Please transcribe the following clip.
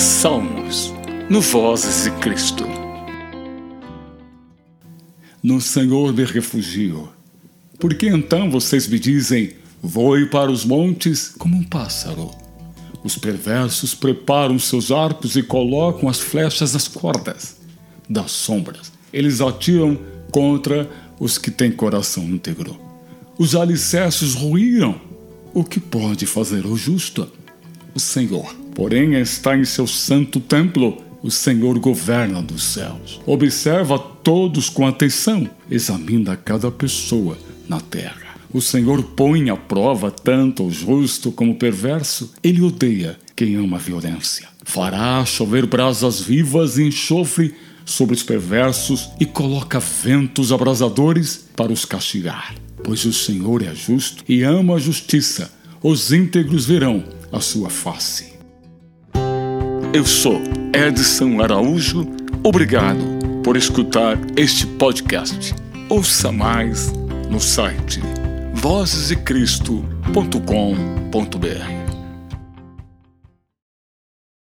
Salmos, no Vozes de Cristo. No Senhor me refugio. Por que então vocês me dizem, voe para os montes como um pássaro? Os perversos preparam seus arcos e colocam as flechas nas cordas. Das sombras, eles atiram contra os que têm coração íntegro. Os alicerces ruíram. O que pode fazer o justo? O Senhor, porém, está em seu santo templo. O Senhor governa dos céus. Observa todos com atenção. Examina cada pessoa na terra. O Senhor põe à prova tanto o justo como o perverso. Ele odeia quem ama a violência. Fará chover brasas vivas e enxofre sobre os perversos e coloca ventos abrasadores para os castigar. Pois o Senhor é justo e ama a justiça. Os íntegros verão a sua face. Eu sou Edson Araújo. Obrigado por escutar este podcast. Ouça mais no site vozesdecristo.com.br.